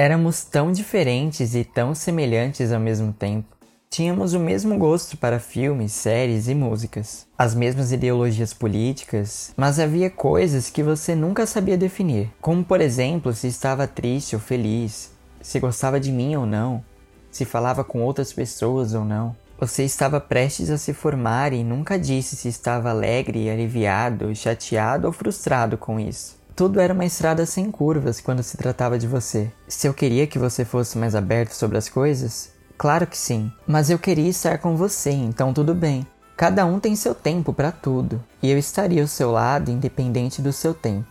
Éramos tão diferentes e tão semelhantes ao mesmo tempo. Tínhamos o mesmo gosto para filmes, séries e músicas, as mesmas ideologias políticas, mas havia coisas que você nunca sabia definir, como por exemplo se estava triste ou feliz, se gostava de mim ou não, se falava com outras pessoas ou não. Você estava prestes a se formar e nunca disse se estava alegre, aliviado, chateado ou frustrado com isso. Tudo era uma estrada sem curvas quando se tratava de você. Se eu queria que você fosse mais aberto sobre as coisas? Claro que sim. Mas eu queria estar com você, então tudo bem. Cada um tem seu tempo para tudo, e eu estaria ao seu lado independente do seu tempo.